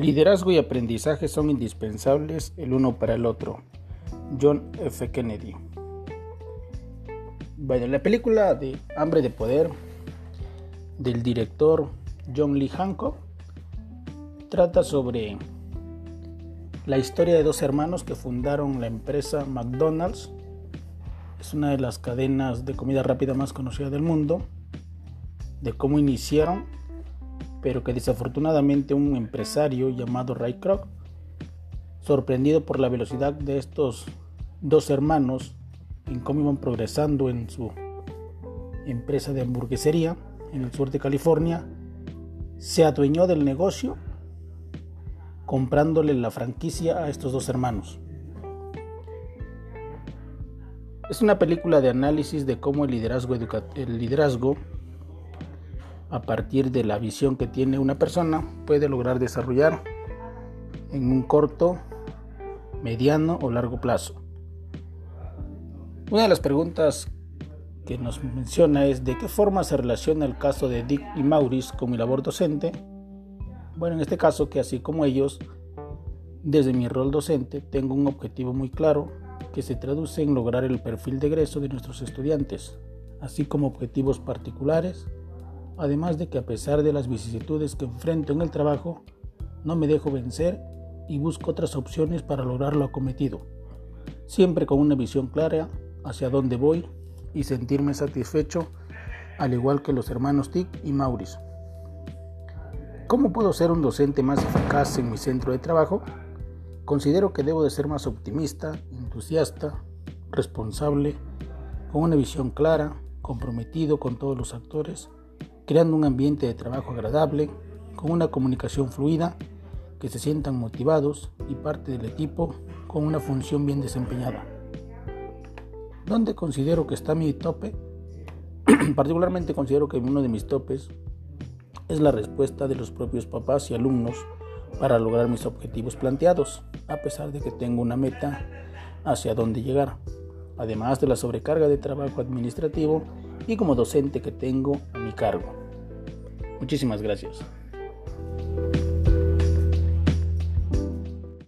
Liderazgo y aprendizaje son indispensables el uno para el otro. John F. Kennedy. La película de Hambre de Poder del director John Lee Hancock trata sobre la historia de dos hermanos que fundaron la empresa McDonald's. Es una de las cadenas de comida rápida más conocida del mundo. De cómo iniciaron pero que desafortunadamente un empresario llamado Ray Kroc, sorprendido por la velocidad de estos dos hermanos en cómo iban progresando en su empresa de hamburguesería en el sur de California, se adueñó del negocio comprándole la franquicia a estos dos hermanos. Es una película de análisis de cómo el liderazgo, el liderazgo a partir de la visión que tiene una persona, puede lograr desarrollar en un corto, mediano o largo plazo. Una de las preguntas que nos menciona es de qué forma se relaciona el caso de Dick y Maurice con mi labor docente. Bueno, en este caso que así como ellos, desde mi rol docente tengo un objetivo muy claro que se traduce en lograr el perfil de egreso de nuestros estudiantes, así como objetivos particulares además de que a pesar de las vicisitudes que enfrento en el trabajo, no me dejo vencer y busco otras opciones para lograr lo acometido, siempre con una visión clara hacia dónde voy y sentirme satisfecho, al igual que los hermanos Tick y Maurice. ¿Cómo puedo ser un docente más eficaz en mi centro de trabajo? Considero que debo de ser más optimista, entusiasta, responsable, con una visión clara, comprometido con todos los actores creando un ambiente de trabajo agradable, con una comunicación fluida, que se sientan motivados y parte del equipo con una función bien desempeñada. ¿Dónde considero que está mi tope? Particularmente considero que uno de mis topes es la respuesta de los propios papás y alumnos para lograr mis objetivos planteados, a pesar de que tengo una meta hacia dónde llegar, además de la sobrecarga de trabajo administrativo y como docente que tengo a mi cargo. Muchísimas gracias.